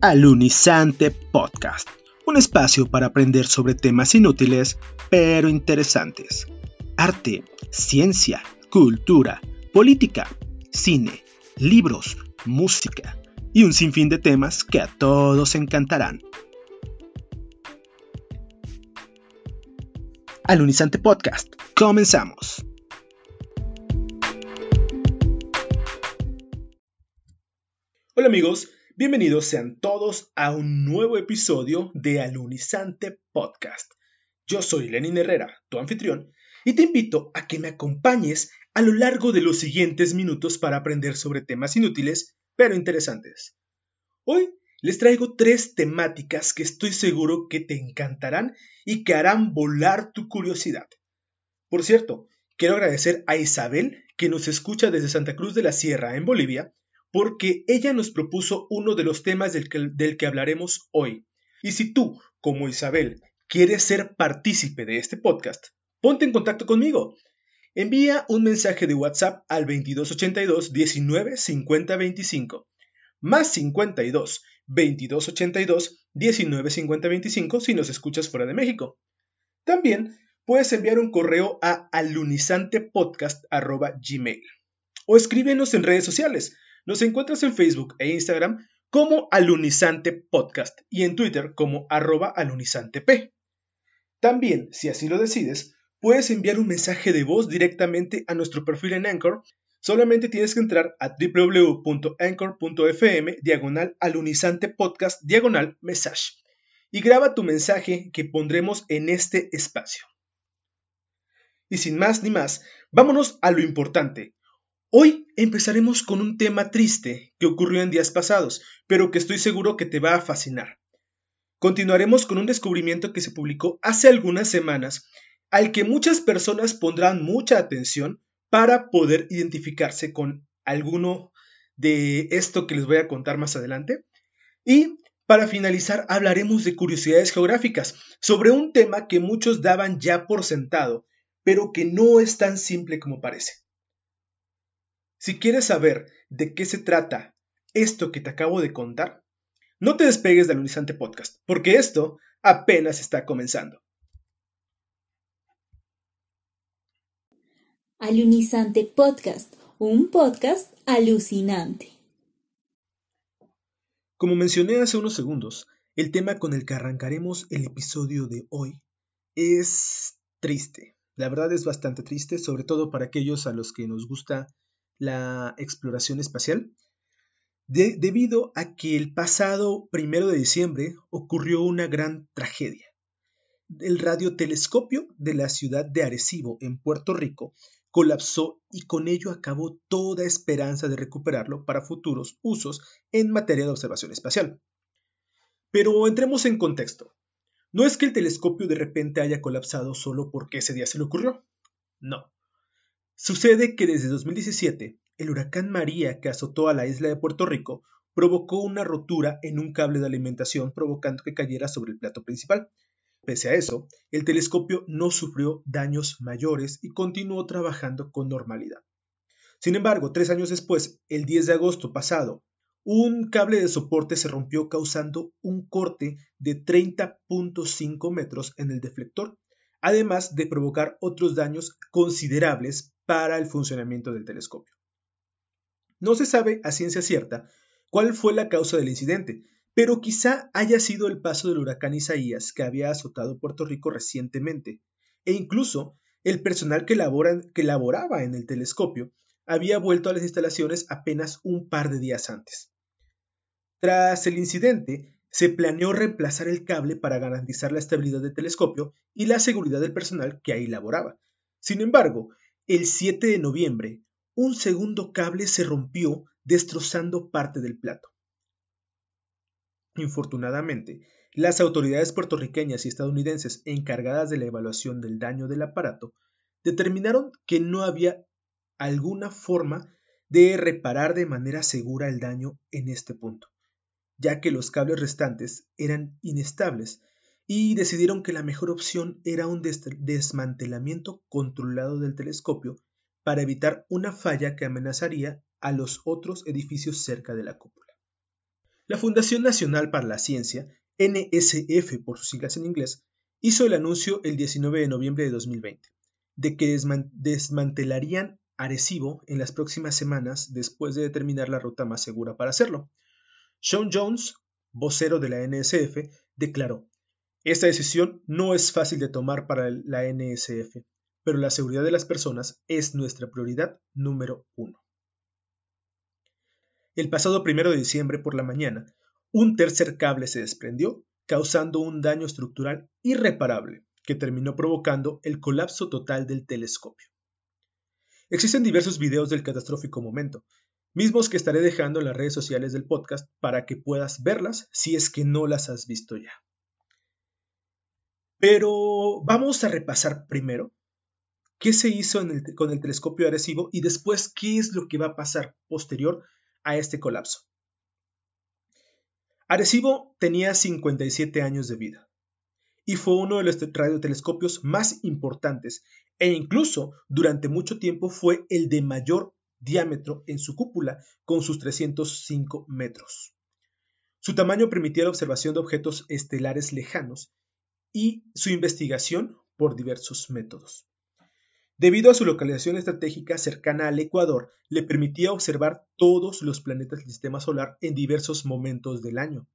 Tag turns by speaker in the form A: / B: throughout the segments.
A: Alunizante Podcast, un espacio para aprender sobre temas inútiles pero interesantes. Arte, ciencia, cultura, política, cine, libros, música y un sinfín de temas que a todos encantarán. Alunizante Podcast, comenzamos. Hola amigos, bienvenidos sean todos a un nuevo episodio de Alunizante Podcast. Yo soy Lenin Herrera, tu anfitrión, y te invito a que me acompañes a lo largo de los siguientes minutos para aprender sobre temas inútiles, pero interesantes. Hoy les traigo tres temáticas que estoy seguro que te encantarán y que harán volar tu curiosidad. Por cierto, quiero agradecer a Isabel, que nos escucha desde Santa Cruz de la Sierra, en Bolivia, porque ella nos propuso uno de los temas del que, hablaremos hoy. Y si tú, como Isabel, quieres ser partícipe de este podcast, ponte en contacto conmigo. Envía un mensaje de WhatsApp al 2282 19 50 25 más 52 2282 19 50 25 si nos escuchas fuera de México. También puedes enviar un correo a alunizantepodcast.gmail o escríbenos en redes sociales. Nos encuentras en Facebook e Instagram como Alunizante Podcast y en Twitter como arroba alunizantep. También, si así lo decides, puedes enviar un mensaje de voz directamente a nuestro perfil en Anchor. Solamente tienes que entrar a www.anchor.fm diagonal alunizante podcast diagonal message y graba tu mensaje que pondremos en este espacio. Y sin más ni más, vámonos a lo importante, Hoy empezaremos con un tema triste que ocurrió en días pasados, pero que estoy seguro que te va a fascinar. Continuaremos con un descubrimiento que se publicó hace algunas semanas, al que muchas personas pondrán mucha atención para poder identificarse con alguno de esto que les voy a contar más adelante. Y para finalizar hablaremos de curiosidades geográficas, sobre un tema que muchos daban ya por sentado, pero que no es tan simple como parece. Si quieres saber de qué se trata esto que te acabo de contar, no te despegues del Alunizante Podcast, porque esto apenas está comenzando.
B: Alunizante Podcast, un podcast alucinante.
A: Como mencioné hace unos segundos, el tema con el que arrancaremos el episodio de hoy es triste. La verdad es bastante triste, sobre todo para aquellos a los que nos gusta la exploración espacial, debido a que el pasado primero de diciembre ocurrió una gran tragedia. El radiotelescopio de la ciudad de Arecibo, en Puerto Rico, colapsó y con ello acabó toda esperanza de recuperarlo para futuros usos en materia de observación espacial. Pero entremos en contexto. No es que el telescopio de repente haya colapsado solo porque ese día se le ocurrió. No. Sucede que desde 2017, el huracán María que azotó a la isla de Puerto Rico provocó una rotura en un cable de alimentación provocando que cayera sobre el plato principal. Pese a eso, el telescopio no sufrió daños mayores y continuó trabajando con normalidad. Sin embargo, tres años después, el 10 de agosto pasado, un cable de soporte se rompió causando un corte de 30.5 metros en el deflector, además de provocar otros daños considerables para el funcionamiento del telescopio. No se sabe a ciencia cierta cuál fue la causa del incidente, pero quizá haya sido el paso del huracán Isaías que había azotado Puerto Rico recientemente, e incluso el personal que, que laboraba en el telescopio había vuelto a las instalaciones apenas un par de días antes. Tras el incidente, se planeó reemplazar el cable para garantizar la estabilidad del telescopio y la seguridad del personal que ahí laboraba. Sin embargo, el 7 de noviembre, un segundo cable se rompió destrozando parte del plato. Infortunadamente, las autoridades puertorriqueñas y estadounidenses encargadas de la evaluación del daño del aparato determinaron que no había alguna forma de reparar de manera segura el daño en este punto, ya que los cables restantes eran inestables y decidieron que la mejor opción era un desmantelamiento controlado del telescopio para evitar una falla que amenazaría a los otros edificios cerca de la cúpula. La Fundación Nacional para la Ciencia, NSF por sus siglas en inglés, hizo el anuncio el 19 de noviembre de 2020 de que desmantelarían Arecibo en las próximas semanas después de determinar la ruta más segura para hacerlo. Sean Jones, vocero de la NSF, declaró, esta decisión no es fácil de tomar para la NSF, pero la seguridad de las personas es nuestra prioridad número uno. El pasado primero de diciembre por la mañana, un tercer cable se desprendió, causando un daño estructural irreparable que terminó provocando el colapso total del telescopio. Existen diversos videos del catastrófico momento, mismos que estaré dejando en las redes sociales del podcast para que puedas verlas si es que no las has visto ya. Pero vamos a repasar primero qué se hizo con el telescopio Arecibo y después qué es lo que va a pasar posterior a este colapso. Arecibo tenía 57 años de vida y fue uno de los radiotelescopios más importantes e incluso durante mucho tiempo fue el de mayor diámetro en su cúpula con sus 305 metros. Su tamaño permitía la observación de objetos estelares lejanos y su investigación por diversos métodos. Debido a su localización estratégica cercana al Ecuador, le permitía observar todos los planetas del sistema solar en diversos momentos del año.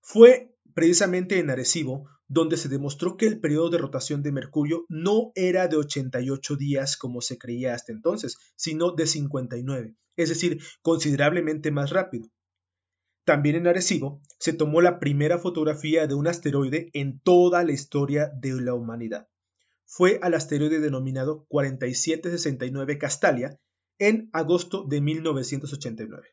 A: Fue precisamente en Arecibo donde se demostró que el periodo de rotación de Mercurio no era de 88 días como se creía hasta entonces, sino de 59, es decir, considerablemente más rápido. También en Arecibo se tomó la primera fotografía de un asteroide en toda la historia de la humanidad. Fue al asteroide denominado 4769 Castalia en agosto de 1989.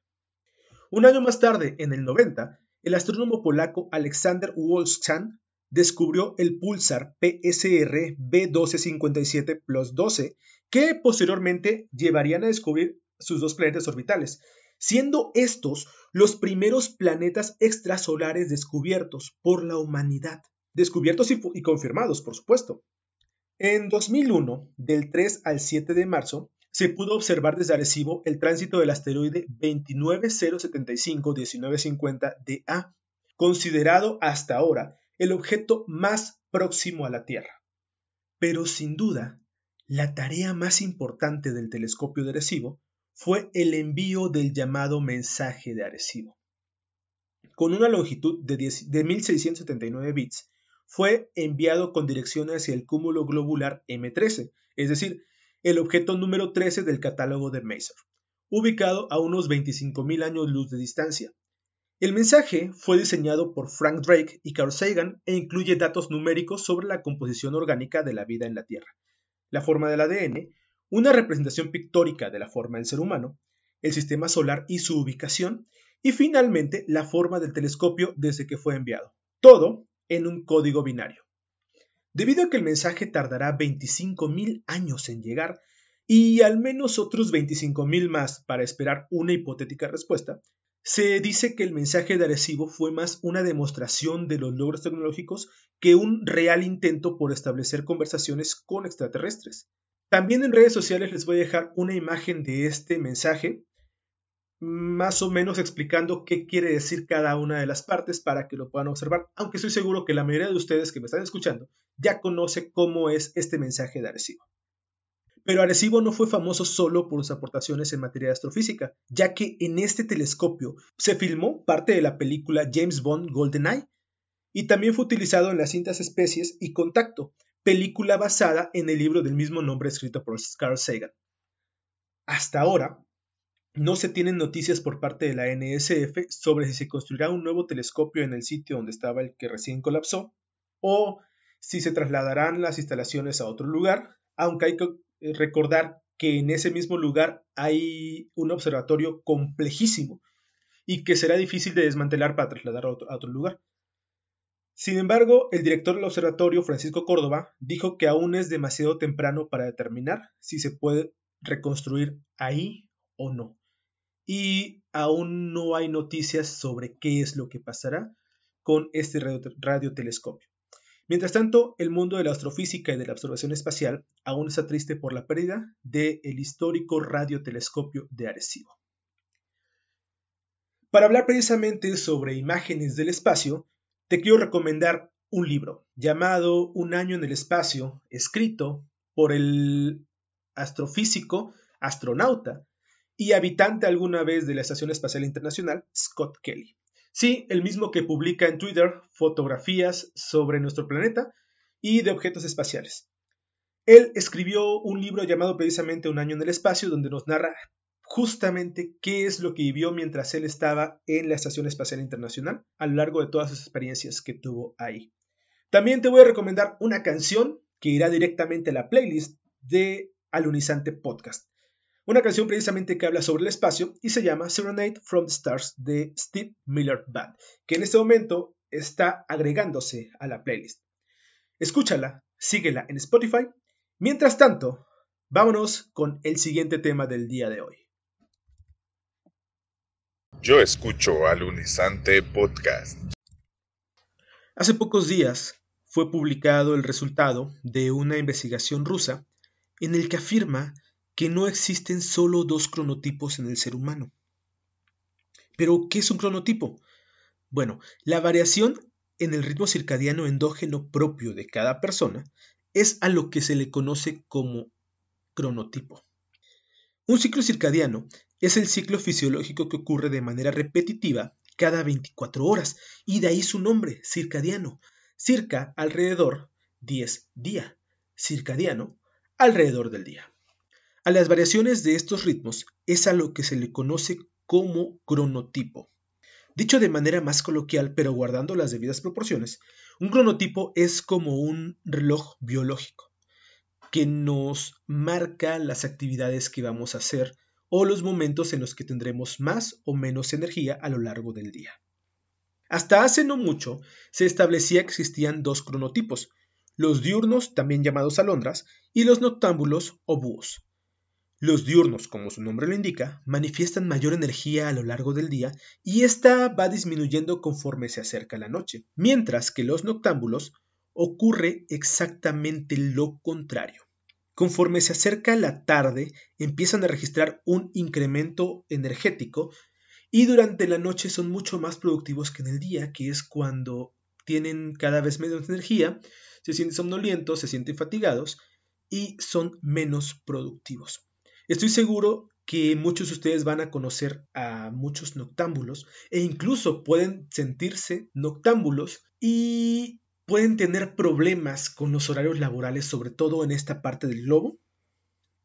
A: Un año más tarde, en el 90, el astrónomo polaco Alexander Wolszczan descubrió el pulsar PSR B1257 plus 12, que posteriormente llevarían a descubrir sus dos planetas orbitales, siendo estos los primeros planetas extrasolares descubiertos por la humanidad, descubiertos y, confirmados, por supuesto. En 2001, del 3 al 7 de marzo, se pudo observar desde Arecibo el tránsito del asteroide 29075-1950 DA, considerado hasta ahora el objeto más próximo a la Tierra. Pero sin duda, la tarea más importante del telescopio de Arecibo fue el envío del llamado mensaje de Arecibo. Con una longitud de, 1679 bits, fue enviado con dirección hacia el cúmulo globular M13, es decir, el objeto número 13 del catálogo de Maser, ubicado a unos 25.000 años luz de distancia. El mensaje fue diseñado por Frank Drake y Carl Sagan e incluye datos numéricos sobre la composición orgánica de la vida en la Tierra, la forma del ADN, una representación pictórica de la forma del ser humano, el sistema solar y su ubicación, y finalmente la forma del telescopio desde que fue enviado. Todo en un código binario. Debido a que el mensaje tardará 25.000 años en llegar y al menos otros 25.000 más para esperar una hipotética respuesta, se dice que el mensaje de Arecibo fue más una demostración de los logros tecnológicos que un real intento por establecer conversaciones con extraterrestres. También en redes sociales les voy a dejar una imagen de este mensaje, más o menos explicando qué quiere decir cada una de las partes para que lo puedan observar, aunque estoy seguro que la mayoría de ustedes que me están escuchando ya conoce cómo es este mensaje de Arecibo. Pero Arecibo no fue famoso solo por sus aportaciones en materia de astrofísica, ya que en este telescopio se filmó parte de la película James Bond GoldenEye y también fue utilizado en las cintas Especies y Contacto, película basada en el libro del mismo nombre escrito por Carl Sagan. Hasta ahora, no se tienen noticias por parte de la NSF sobre si se construirá un nuevo telescopio en el sitio donde estaba el que recién colapsó, o si se trasladarán las instalaciones a otro lugar, aunque hay que eh, recordar que en ese mismo lugar hay un observatorio complejísimo y que será difícil de desmantelar para trasladar a otro lugar. Sin embargo, el director del observatorio, Francisco Córdoba, dijo que aún es demasiado temprano para determinar si se puede reconstruir ahí o no. Y aún no hay noticias sobre qué es lo que pasará con este radiotelescopio. Mientras tanto, el mundo de la astrofísica y de la observación espacial aún está triste por la pérdida del histórico radiotelescopio de Arecibo. Para hablar precisamente sobre imágenes del espacio, te quiero recomendar un libro llamado Un año en el espacio, escrito por el astrofísico, astronauta y habitante alguna vez de la Estación Espacial Internacional, Scott Kelly. Sí, el mismo que publica en Twitter fotografías sobre nuestro planeta y de objetos espaciales. Él escribió un libro llamado precisamente Un año en el espacio, donde nos narra justamente qué es lo que vivió mientras él estaba en la Estación Espacial Internacional a lo largo de todas sus experiencias que tuvo ahí. También te voy a recomendar una canción que irá directamente a la playlist de Alunizante Podcast. Una canción precisamente que habla sobre el espacio y se llama Serenade from the Stars de Steve Miller Band, que en este momento está agregándose a la playlist. Escúchala, síguela en Spotify. Mientras tanto, vámonos con el siguiente tema del día de hoy.
C: Yo escucho Alunizante Podcast.
A: Hace pocos días fue publicado el resultado de una investigación rusa en el que afirma que no existen solo dos cronotipos en el ser humano. Pero, ¿qué es un cronotipo? Bueno, la variación en el ritmo circadiano endógeno propio de cada persona es a lo que se le conoce como cronotipo. Un ciclo circadiano es el ciclo fisiológico que ocurre de manera repetitiva cada 24 horas, y de ahí su nombre, circadiano, circa alrededor 10 día, circadiano alrededor del día. A las variaciones de estos ritmos es a lo que se le conoce como cronotipo. Dicho de manera más coloquial, pero guardando las debidas proporciones, un cronotipo es como un reloj biológico que nos marca las actividades que vamos a hacer o los momentos en los que tendremos más o menos energía a lo largo del día. Hasta hace no mucho se establecía que existían dos cronotipos, los diurnos, también llamados alondras, y los noctámbulos o búhos. Los diurnos, como su nombre lo indica, manifiestan mayor energía a lo largo del día y esta va disminuyendo conforme se acerca la noche, mientras que los noctámbulos ocurre exactamente lo contrario. Conforme se acerca la tarde, empiezan a registrar un incremento energético y durante la noche son mucho más productivos que en el día, que es cuando tienen cada vez menos energía, se sienten somnolientos, se sienten fatigados y son menos productivos. Estoy seguro que muchos de ustedes van a conocer a muchos noctámbulos e incluso pueden sentirse noctámbulos y pueden tener problemas con los horarios laborales, sobre todo en esta parte del globo,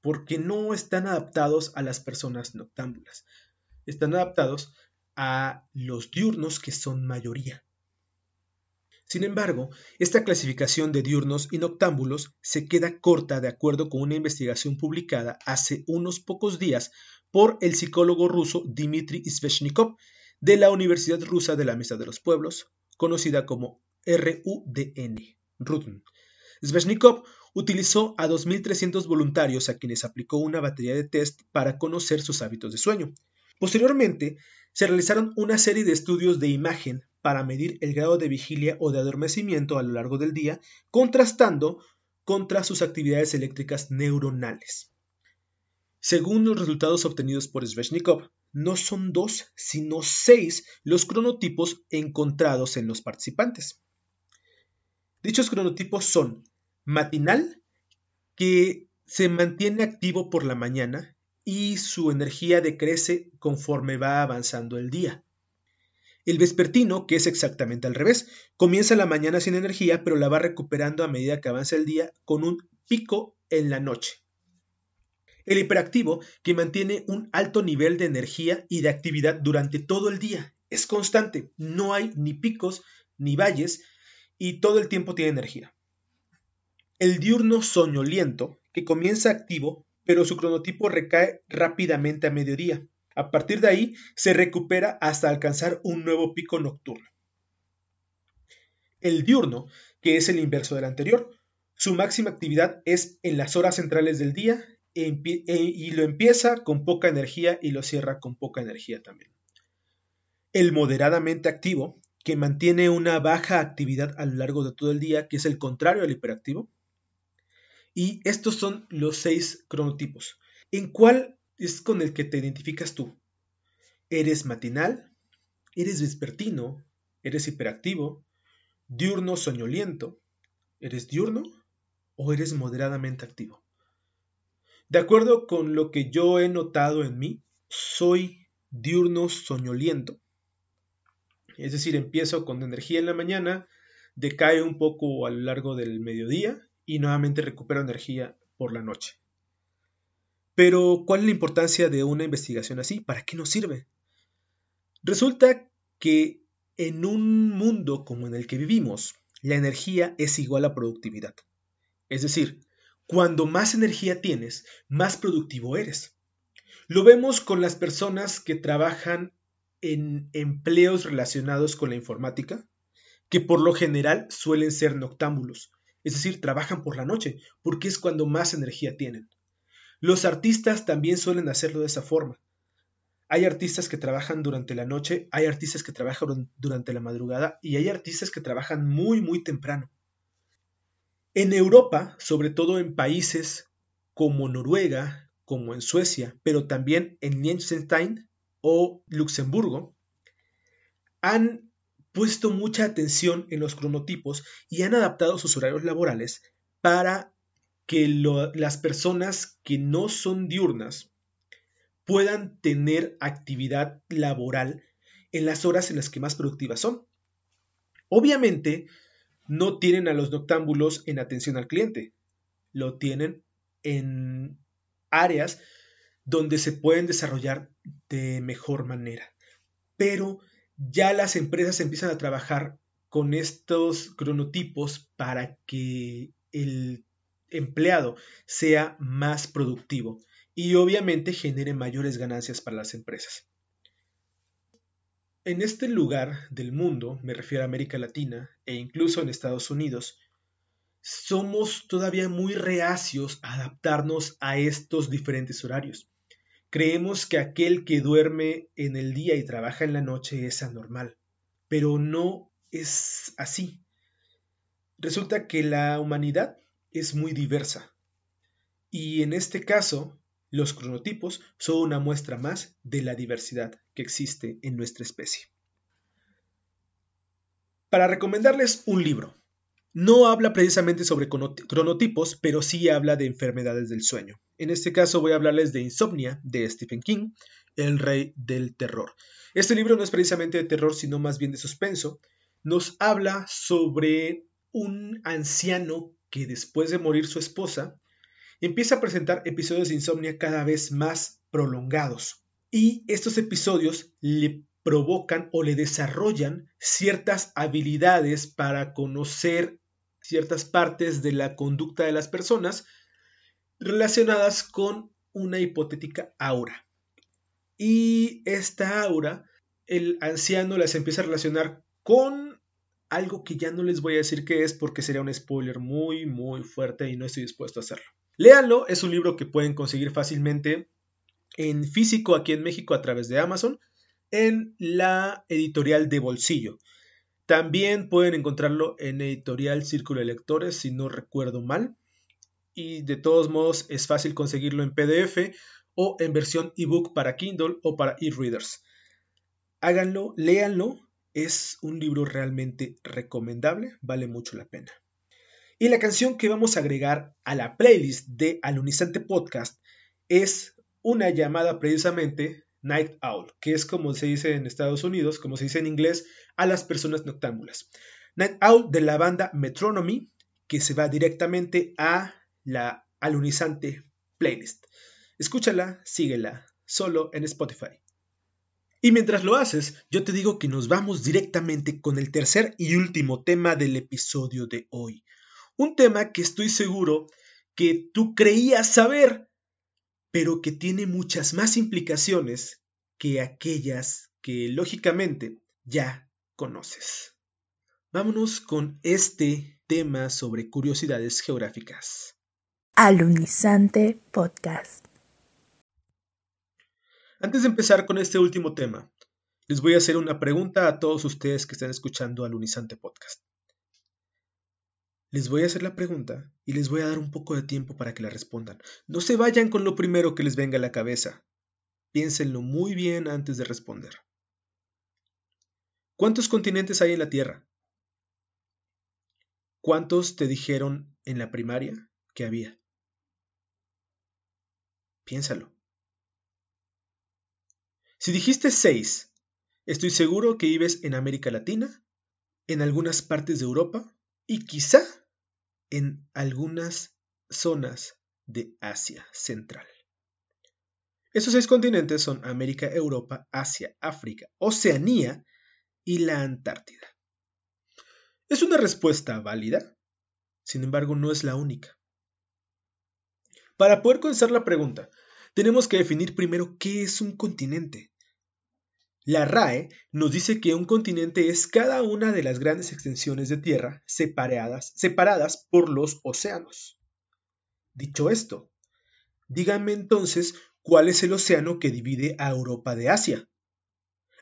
A: porque no están adaptados a las personas noctámbulas están adaptados a los diurnos que son mayoría. Sin embargo, esta clasificación de diurnos y noctámbulos se queda corta de acuerdo con una investigación publicada hace unos pocos días por el psicólogo ruso Dmitry Sveshnikov de la Universidad Rusa de la Mesa de los Pueblos, conocida como RUDN. RUDN. Sveshnikov utilizó a 2.300 voluntarios a quienes aplicó una batería de test para conocer sus hábitos de sueño. Posteriormente, se realizaron una serie de estudios de imagen para medir el grado de vigilia o de adormecimiento a lo largo del día, contrastando contra sus actividades eléctricas neuronales. Según los resultados obtenidos por Sveshnikov, no son dos, sino seis los cronotipos encontrados en los participantes. Dichos cronotipos son matinal, que se mantiene activo por la mañana y su energía decrece conforme va avanzando el día. El vespertino, que es exactamente al revés, comienza la mañana sin energía, pero la va recuperando a medida que avanza el día con un pico en la noche. El hiperactivo, que mantiene un alto nivel de energía y de actividad durante todo el día. Es constante, no hay ni picos ni valles y todo el tiempo tiene energía. El diurno soñoliento, que comienza activo pero su cronotipo recae rápidamente a mediodía. A partir de ahí se recupera hasta alcanzar un nuevo pico nocturno. El diurno, que es el inverso del anterior, su máxima actividad es en las horas centrales del día e e, y lo empieza con poca energía y lo cierra con poca energía también. El moderadamente activo, que mantiene una baja actividad a lo largo de todo el día, que es el contrario al hiperactivo, y estos son los seis cronotipos. ¿En cuál es con el que te identificas tú? ¿Eres matinal, ¿Eres vespertino? ¿Eres hiperactivo? ¿Diurno soñoliento? ¿Eres diurno o eres moderadamente activo? De acuerdo con lo que yo he notado en mí, soy diurno soñoliento. Es decir, empiezo con energía en la mañana, decae un poco a lo largo del mediodía y nuevamente recupero energía por la noche. Pero, ¿cuál es la importancia de una investigación así? ¿Para qué nos sirve? Resulta que en un mundo como en el que vivimos, la energía es igual a productividad. Es decir, cuando más energía tienes, más productivo eres. Lo vemos con las personas que trabajan en empleos relacionados con la informática, que por lo general suelen ser noctámbulos, es decir, trabajan por la noche, porque es cuando más energía tienen. Los artistas también suelen hacerlo de esa forma. Hay artistas que trabajan durante la noche, hay artistas que trabajan durante la madrugada y hay artistas que trabajan muy, muy temprano. En Europa, sobre todo en países como Noruega, como en Suecia, pero también en Liechtenstein o Luxemburgo, han puesto mucha atención en los cronotipos y han adaptado sus horarios laborales para que las personas que no son diurnas puedan tener actividad laboral en las horas en las que más productivas son. Obviamente, no tienen a los noctámbulos en atención al cliente, lo tienen en áreas donde se pueden desarrollar de mejor manera. Pero ya las empresas empiezan a trabajar con estos cronotipos para que el empleado sea más productivo y obviamente genere mayores ganancias para las empresas. En este lugar del mundo, me refiero a América Latina e incluso en Estados Unidos, somos todavía muy reacios a adaptarnos a estos diferentes horarios. Creemos que aquel que duerme en el día y trabaja en la noche es anormal, pero no es así. Resulta que la humanidad es muy diversa y en este caso los cronotipos son una muestra más de la diversidad que existe en nuestra especie. Para recomendarles un libro, no habla precisamente sobre cronotipos, pero sí habla de enfermedades del sueño. En este caso voy a hablarles de Insomnia de Stephen King, el rey del terror. Este libro no es precisamente de terror, sino más bien de suspenso. Nos habla sobre un anciano que después de morir su esposa, empieza a presentar episodios de insomnia cada vez más prolongados. Y estos episodios le provocan o le desarrollan ciertas habilidades para conocer ciertas partes de la conducta de las personas relacionadas con una hipotética aura. Y esta aura, el anciano las empieza a relacionar con algo que ya no les voy a decir qué es porque sería un spoiler muy, muy fuerte y no estoy dispuesto a hacerlo. Léanlo, es un libro que pueden conseguir fácilmente en físico aquí en México a través de Amazon, en la editorial de bolsillo. También pueden encontrarlo en editorial Círculo de Lectores, si no recuerdo mal. Y de todos modos es fácil conseguirlo en PDF o en versión ebook para Kindle o para e-readers. Háganlo, léanlo, es un libro realmente recomendable, vale mucho la pena. Y la canción que vamos a agregar a la playlist de Alunizante Podcast es una llamada precisamente Night Owl, que es como se dice en Estados Unidos, como se dice en inglés, a las personas noctámbulas. Night Owl de la banda Metronomy, que se va directamente a la alunizante playlist. Escúchala, síguela, solo en Spotify. Y mientras lo haces, yo te digo que nos vamos directamente con el tercer y último tema del episodio de hoy. Un tema que estoy seguro que tú creías saber, pero que tiene muchas más implicaciones que aquellas que lógicamente ya conoces. Vámonos con este tema sobre curiosidades geográficas.
B: Alunizante Podcast.
A: Antes de empezar con este último tema, les voy a hacer una pregunta a todos ustedes que están escuchando Alunizante Podcast. Les voy a hacer la pregunta y les voy a dar un poco de tiempo para que la respondan. No se vayan con lo primero que les venga a la cabeza. Piénsenlo muy bien antes de responder. ¿Cuántos continentes hay en la Tierra? ¿Cuántos te dijeron en la primaria que había? Piénsalo. Si dijiste seis, estoy seguro que vives en América Latina, en algunas partes de Europa y quizá en algunas zonas de Asia Central. Esos seis continentes son América, Europa, Asia, África, Oceanía y la Antártida. Es una respuesta válida, sin embargo no es la única. Para poder contestar la pregunta, tenemos que definir primero qué es un continente. La RAE nos dice que un continente es cada una de las grandes extensiones de tierra separadas, por los océanos. Dicho esto, díganme entonces ¿Cuál es el océano que divide a Europa de Asia?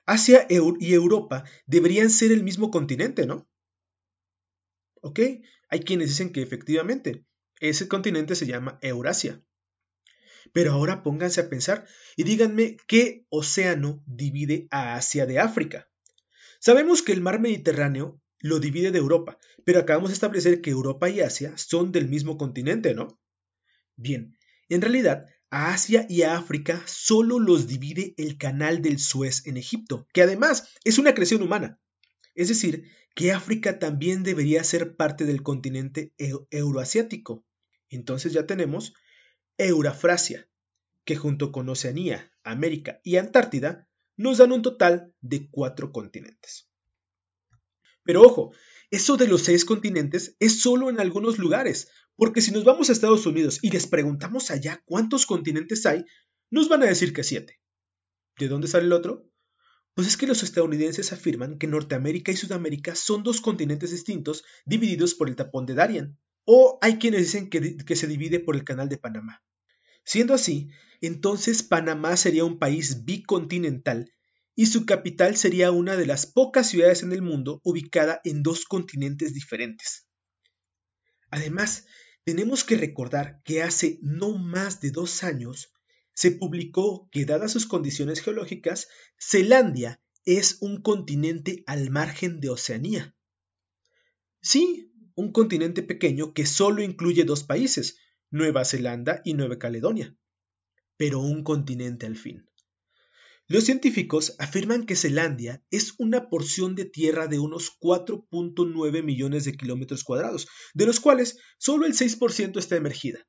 A: Asia y Europa deberían ser el mismo continente, ¿no? ¿Ok? Hay quienes dicen que efectivamente ese continente se llama Eurasia. Pero ahora pónganse a pensar y díganme qué océano divide a Asia de África. Sabemos que el mar Mediterráneo lo divide de Europa, pero acabamos de establecer que Europa y Asia son del mismo continente, ¿no? Bien, en realidad a Asia y a África solo los divide el canal del Suez en Egipto, que además es una creación humana. Es decir, que África también debería ser parte del continente euroasiático. Entonces ya tenemos Eurafrasia, que junto con Oceanía, América y Antártida nos dan un total de cuatro continentes. Pero ojo, eso de los seis continentes es solo en algunos lugares, porque si nos vamos a Estados Unidos y les preguntamos allá cuántos continentes hay, nos van a decir que siete. ¿De dónde sale el otro? Pues es que los estadounidenses afirman que Norteamérica y Sudamérica son dos continentes distintos divididos por el tapón de Darien. O hay quienes dicen que, se divide por el canal de Panamá. Siendo así, entonces Panamá sería un país bicontinental y su capital sería una de las pocas ciudades en el mundo ubicada en dos continentes diferentes. Además, tenemos que recordar que hace no más de dos años se publicó que, dadas sus condiciones geológicas, Zelandia es un continente al margen de Oceanía. Sí, un continente pequeño que solo incluye dos países, Nueva Zelanda y Nueva Caledonia, pero un continente al fin. Los científicos afirman que Zelandia es una porción de tierra de unos 4.9 millones de kilómetros cuadrados, de los cuales solo el 6% está emergida,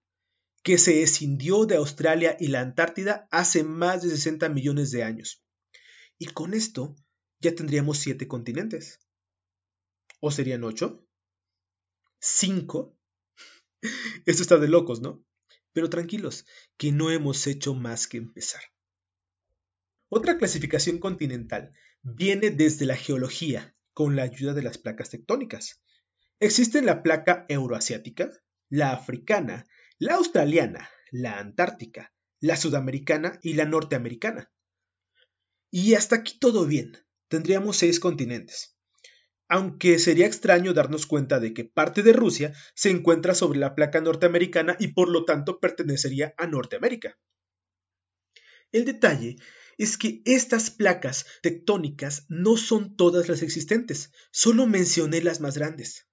A: que se escindió de Australia y la Antártida hace más de 60 millones de años. Y con esto ya tendríamos 7 continentes. ¿O serían 8? ¿5? Esto está de locos, ¿no? Pero tranquilos, que no hemos hecho más que empezar. Otra clasificación continental viene desde la geología, con la ayuda de las placas tectónicas. Existen la placa euroasiática, la africana, la australiana, la antártica, la sudamericana y la norteamericana. Y hasta aquí todo bien, tendríamos seis continentes. Aunque sería extraño darnos cuenta de que parte de Rusia se encuentra sobre la placa norteamericana y por lo tanto pertenecería a Norteamérica. El detalle es que estas placas tectónicas no son todas las existentes, solo mencioné las más grandes.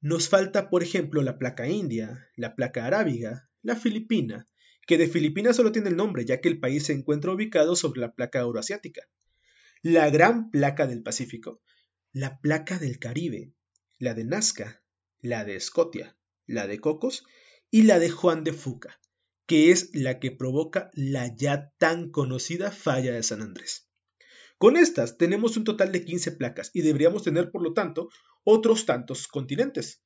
A: Nos falta, por ejemplo, la placa india, la placa arábiga, la filipina, que de Filipinas solo tiene el nombre, ya que el país se encuentra ubicado sobre la placa euroasiática, la gran placa del Pacífico, la placa del Caribe, la de Nazca, la de Escotia, la de Cocos y la de Juan de Fuca, que es la que provoca la ya tan conocida falla de San Andrés. Con estas tenemos un total de 15 placas y deberíamos tener, por lo tanto, otros tantos continentes.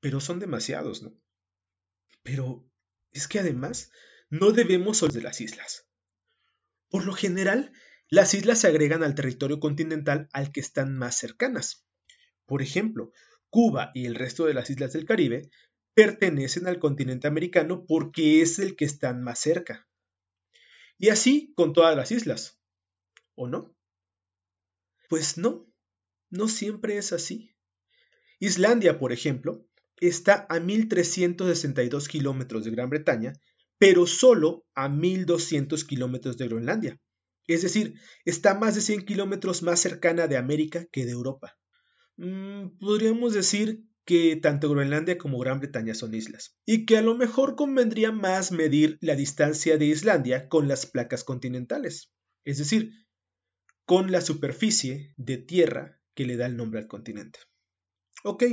A: Pero son demasiados, ¿no? Pero es que además no debemos olvidar las islas. Por lo general, las islas se agregan al territorio continental al que están más cercanas. Por ejemplo, Cuba y el resto de las islas del Caribe pertenecen al continente americano porque es el que están más cerca. Y así con todas las islas. ¿O no? Pues no, no siempre es así. Islandia, por ejemplo, está a 1.362 kilómetros de Gran Bretaña, pero solo a 1.200 kilómetros de Groenlandia. Es decir, está más de 100 kilómetros más cercana de América que de Europa. Mm, podríamos decir que tanto Groenlandia como Gran Bretaña son islas, y que a lo mejor convendría más medir la distancia de Islandia con las placas continentales, es decir, con la superficie de tierra que le da el nombre al continente. Ok,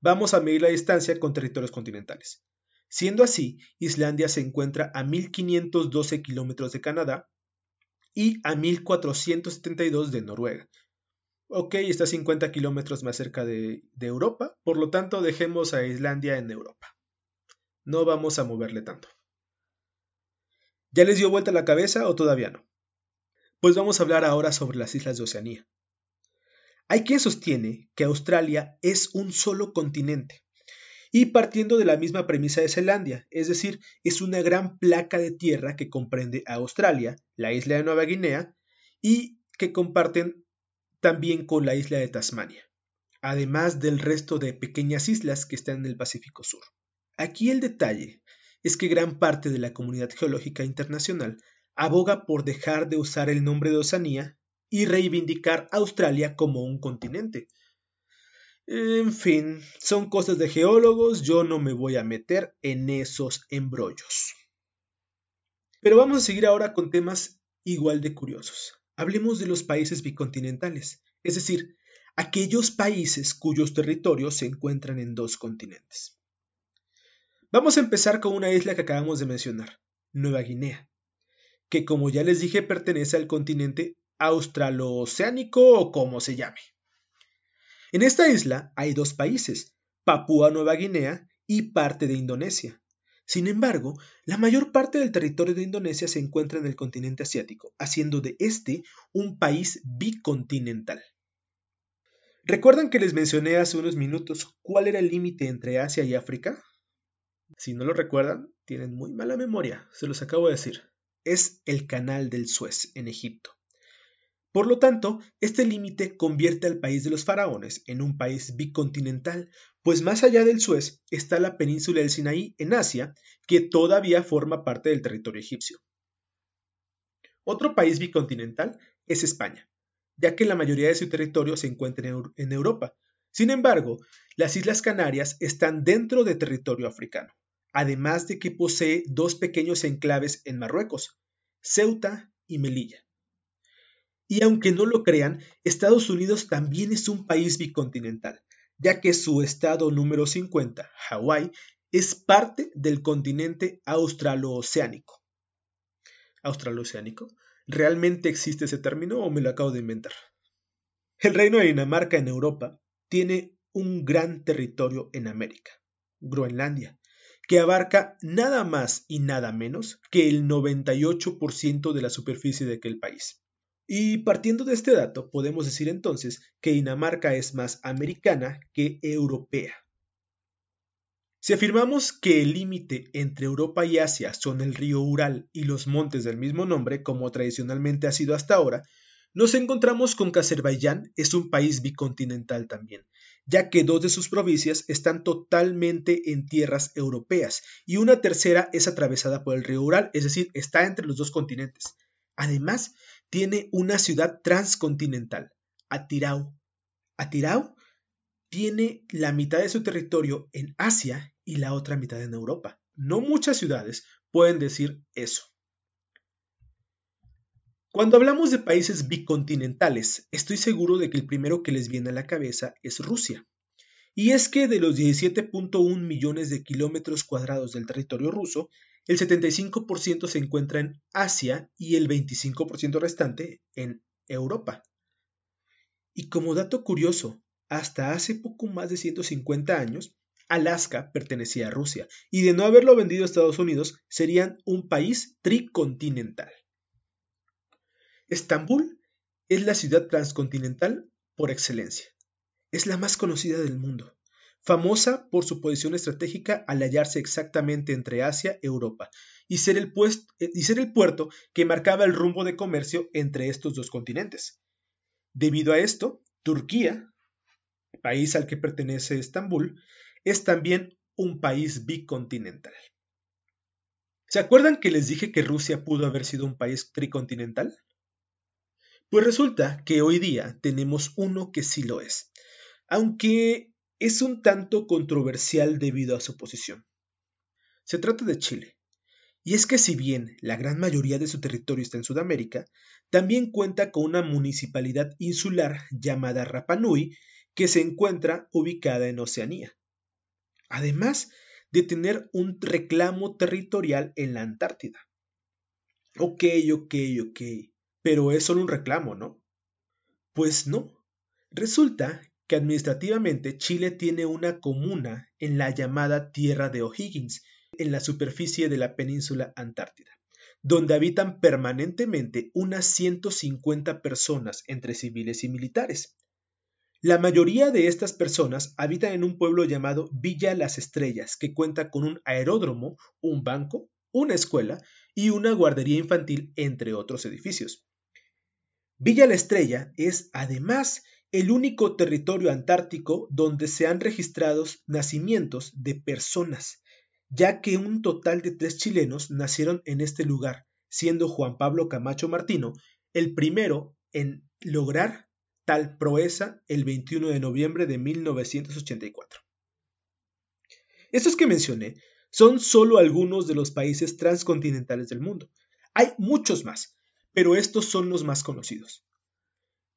A: vamos a medir la distancia con territorios continentales. Siendo así, Islandia se encuentra a 1512 kilómetros de Canadá y a 1472 de Noruega. Ok, está 50 kilómetros más cerca de, de, Europa, por lo tanto dejemos a Islandia en Europa. No vamos a moverle tanto. ¿Ya les dio vuelta la cabeza o todavía no? Pues vamos a hablar ahora sobre las islas de Oceanía. Hay quien sostiene que Australia es un solo continente, y partiendo de la misma premisa de Zelandia, es decir, es una gran placa de tierra que comprende a Australia, la isla de Nueva Guinea y que comparten también con la isla de Tasmania, además del resto de pequeñas islas que están en el Pacífico Sur. Aquí el detalle es que gran parte de la comunidad geológica internacional aboga por dejar de usar el nombre de Oceanía y reivindicar Australia como un continente, en fin, son cosas de geólogos, yo no me voy a meter en esos embrollos. Pero vamos a seguir ahora con temas igual de curiosos. Hablemos de los países bicontinentales, es decir, aquellos países cuyos territorios se encuentran en dos continentes. Vamos a empezar con una isla que acabamos de mencionar, Nueva Guinea, que como ya les dije pertenece al continente australooceánico o como se llame. En esta isla hay dos países, Papúa Nueva Guinea y parte de Indonesia. Sin embargo, la mayor parte del territorio de Indonesia se encuentra en el continente asiático, haciendo de este un país bicontinental. ¿Recuerdan que les mencioné hace unos minutos cuál era el límite entre Asia y África? Si no lo recuerdan, tienen muy mala memoria, se los acabo de decir. Es el Canal del Suez en Egipto. Por lo tanto, este límite convierte al país de los faraones en un país bicontinental, pues más allá del Suez está la península del Sinaí en Asia, que todavía forma parte del territorio egipcio. Otro país bicontinental es España, ya que la mayoría de su territorio se encuentra en Europa. Sin embargo, las Islas Canarias están dentro de territorio africano, además de que posee dos pequeños enclaves en Marruecos, Ceuta y Melilla. Y aunque no lo crean, Estados Unidos también es un país bicontinental, ya que su estado número 50, Hawái, es parte del continente australooceánico. ¿Australooceánico? ¿Realmente existe ese término o me lo acabo de inventar? El reino de Dinamarca en Europa tiene un gran territorio en América, Groenlandia, que abarca nada más y nada menos que el 98% de la superficie de aquel país. Y partiendo de este dato, podemos decir entonces que Dinamarca es más americana que europea. Si afirmamos que el límite entre Europa y Asia son el río Ural y los montes del mismo nombre, como tradicionalmente ha sido hasta ahora, nos encontramos con que Azerbaiyán es un país bicontinental también, ya que dos de sus provincias están totalmente en tierras europeas y una tercera es atravesada por el río Ural, es decir, está entre los dos continentes. Además, tiene una ciudad transcontinental, Atirau. Atirau tiene la mitad de su territorio en Asia y la otra mitad en Europa. No muchas ciudades pueden decir eso. Cuando hablamos de países bicontinentales, estoy seguro de que el primero que les viene a la cabeza es Rusia. Y es que de los 17.1 millones de kilómetros cuadrados del territorio ruso, el 75% se encuentra en Asia y el 25% restante en Europa. Y como dato curioso, hasta hace poco más de 150 años, Alaska pertenecía a Rusia, y de no haberlo vendido a Estados Unidos, serían un país tricontinental. Estambul es la ciudad transcontinental por excelencia. Es la más conocida del mundo famosa por su posición estratégica al hallarse exactamente entre Asia y Europa, y ser, el eh, y ser el puerto que marcaba el rumbo de comercio entre estos dos continentes. Debido a esto, Turquía, país al que pertenece Estambul, es también un país bicontinental. ¿Se acuerdan que les dije que Rusia pudo haber sido un país tricontinental? Pues resulta que hoy día tenemos uno que sí lo es, aunque es un tanto controversial debido a su posición. Se trata de Chile. Y es que si bien la gran mayoría de su territorio está en Sudamérica, también cuenta con una municipalidad insular llamada Rapanui que se encuentra ubicada en Oceanía. Además de tener un reclamo territorial en la Antártida. Ok, ok, ok. Pero es solo un reclamo, ¿no? Pues no. Resulta que administrativamente Chile tiene una comuna en la llamada Tierra de O'Higgins, en la superficie de la península Antártida, donde habitan permanentemente unas 150 personas entre civiles y militares. La mayoría de estas personas habitan en un pueblo llamado Villa Las Estrellas, que cuenta con un aeródromo, un banco, una escuela y una guardería infantil, entre otros edificios. Villa La Estrella es, además, el único territorio antártico donde se han registrado nacimientos de personas, ya que un total de tres chilenos nacieron en este lugar, siendo Juan Pablo Camacho Martino el primero en lograr tal proeza el 21 de noviembre de 1984. Estos que mencioné son solo algunos de los países transcontinentales del mundo. Hay muchos más, pero estos son los más conocidos.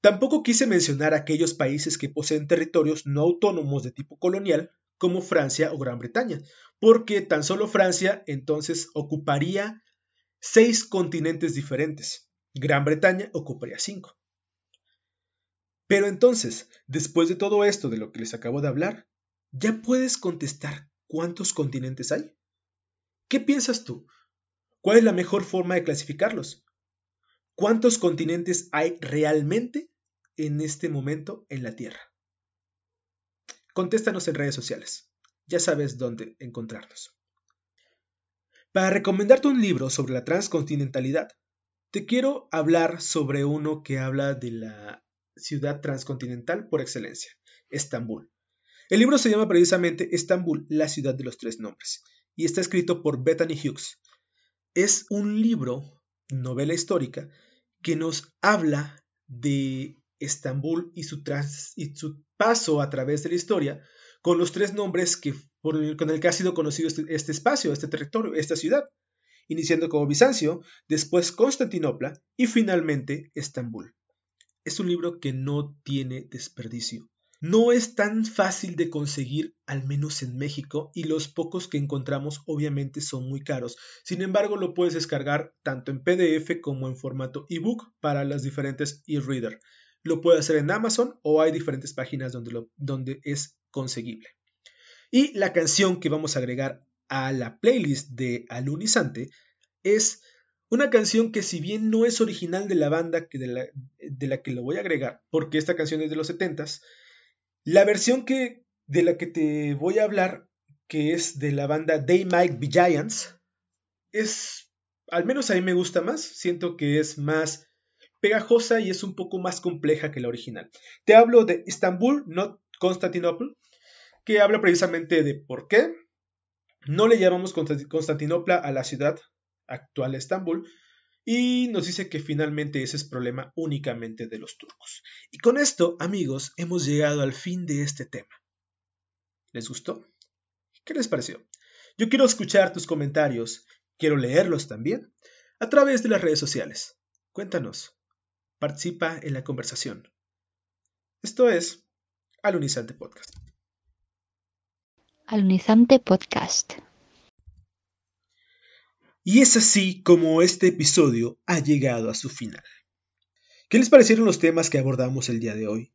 A: Tampoco quise mencionar aquellos países que poseen territorios no autónomos de tipo colonial, como Francia o Gran Bretaña, porque tan solo Francia entonces ocuparía seis continentes diferentes. Gran Bretaña ocuparía cinco. Pero entonces, después de todo esto de lo que les acabo de hablar, ¿ya puedes contestar cuántos continentes hay? ¿Qué piensas tú? ¿Cuál es la mejor forma de clasificarlos? ¿Cuántos continentes hay realmente en este momento en la Tierra? Contéstanos en redes sociales. Ya sabes dónde encontrarnos. Para recomendarte un libro sobre la transcontinentalidad, te quiero hablar sobre uno que habla de la ciudad transcontinental por excelencia, Estambul. El libro se llama precisamente Estambul, la ciudad de los tres nombres, y está escrito por Bethany Hughes. Es un libro, novela histórica, que nos habla de Estambul y su, paso a través de la historia con los tres nombres que, con el que ha sido conocido este, este espacio, este territorio, esta ciudad, iniciando como Bizancio, después Constantinopla y finalmente Estambul. Es un libro que no tiene desperdicio. No es tan fácil de conseguir, al menos en México, y los pocos que encontramos obviamente son muy caros. Sin embargo, lo puedes descargar tanto en PDF como en formato ebook para las diferentes e-reader. Lo puedes hacer en Amazon o hay diferentes páginas donde, donde es conseguible. Y la canción que vamos a agregar a la playlist de Alunizante es una canción que si bien no es original de la banda que de, la, de, la, que lo voy a agregar, porque esta canción es de los 70s, la versión que, de la que te voy a hablar, que es de la banda They Might Be Giants, es, al menos a mí me gusta más, siento que es más pegajosa y es un poco más compleja que la original. Te hablo de Istanbul, not Constantinople, que habla precisamente de por qué no le llamamos Constantinopla a la ciudad actual Estambul, y nos dice que finalmente ese es problema únicamente de los turcos. Y con esto, amigos, hemos llegado al fin de este tema. ¿Les gustó? ¿Qué les pareció? Yo quiero escuchar tus comentarios, quiero leerlos también, a través de las redes sociales. Cuéntanos, participa en la conversación. Esto es Alunizante Podcast.
D: Alunizante Podcast.
A: Y es así como este episodio ha llegado a su final. ¿Qué les parecieron los temas que abordamos el día de hoy?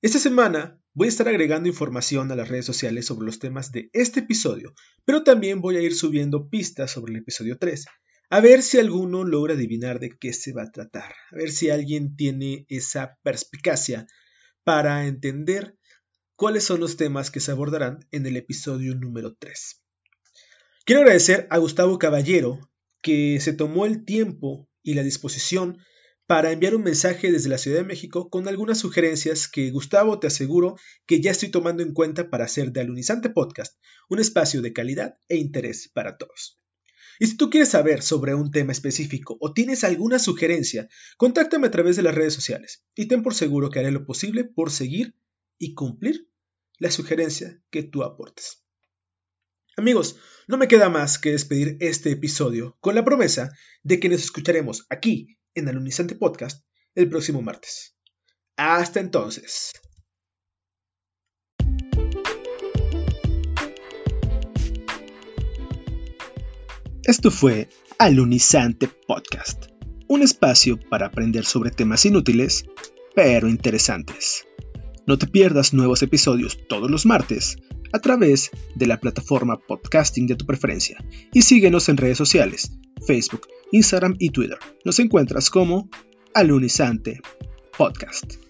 A: Esta semana voy a estar agregando información a las redes sociales sobre los temas de este episodio, pero también voy a ir subiendo pistas sobre el episodio 3, a ver si alguno logra adivinar de qué se va a tratar, a ver si alguien tiene esa perspicacia para entender cuáles son los temas que se abordarán en el episodio número 3. Quiero agradecer a Gustavo Caballero, que se tomó el tiempo y la disposición para enviar un mensaje desde la Ciudad de México con algunas sugerencias que Gustavo te aseguro que ya estoy tomando en cuenta para hacer de Alunizante Podcast un espacio de calidad e interés para todos. Y si tú quieres saber sobre un tema específico o tienes alguna sugerencia, contáctame a través de las redes sociales y ten por seguro que haré lo posible por seguir y cumplir la sugerencia que tú aportes. Amigos, no me queda más que despedir este episodio con la promesa de que nos escucharemos aquí en Alunizante Podcast el próximo martes. Hasta entonces. Esto fue Alunizante Podcast, un espacio para aprender sobre temas inútiles, pero interesantes. No te pierdas nuevos episodios todos los martes a través de la plataforma podcasting de tu preferencia y síguenos en redes sociales, Facebook, Instagram y Twitter. Nos encuentras como Alunizante Podcast.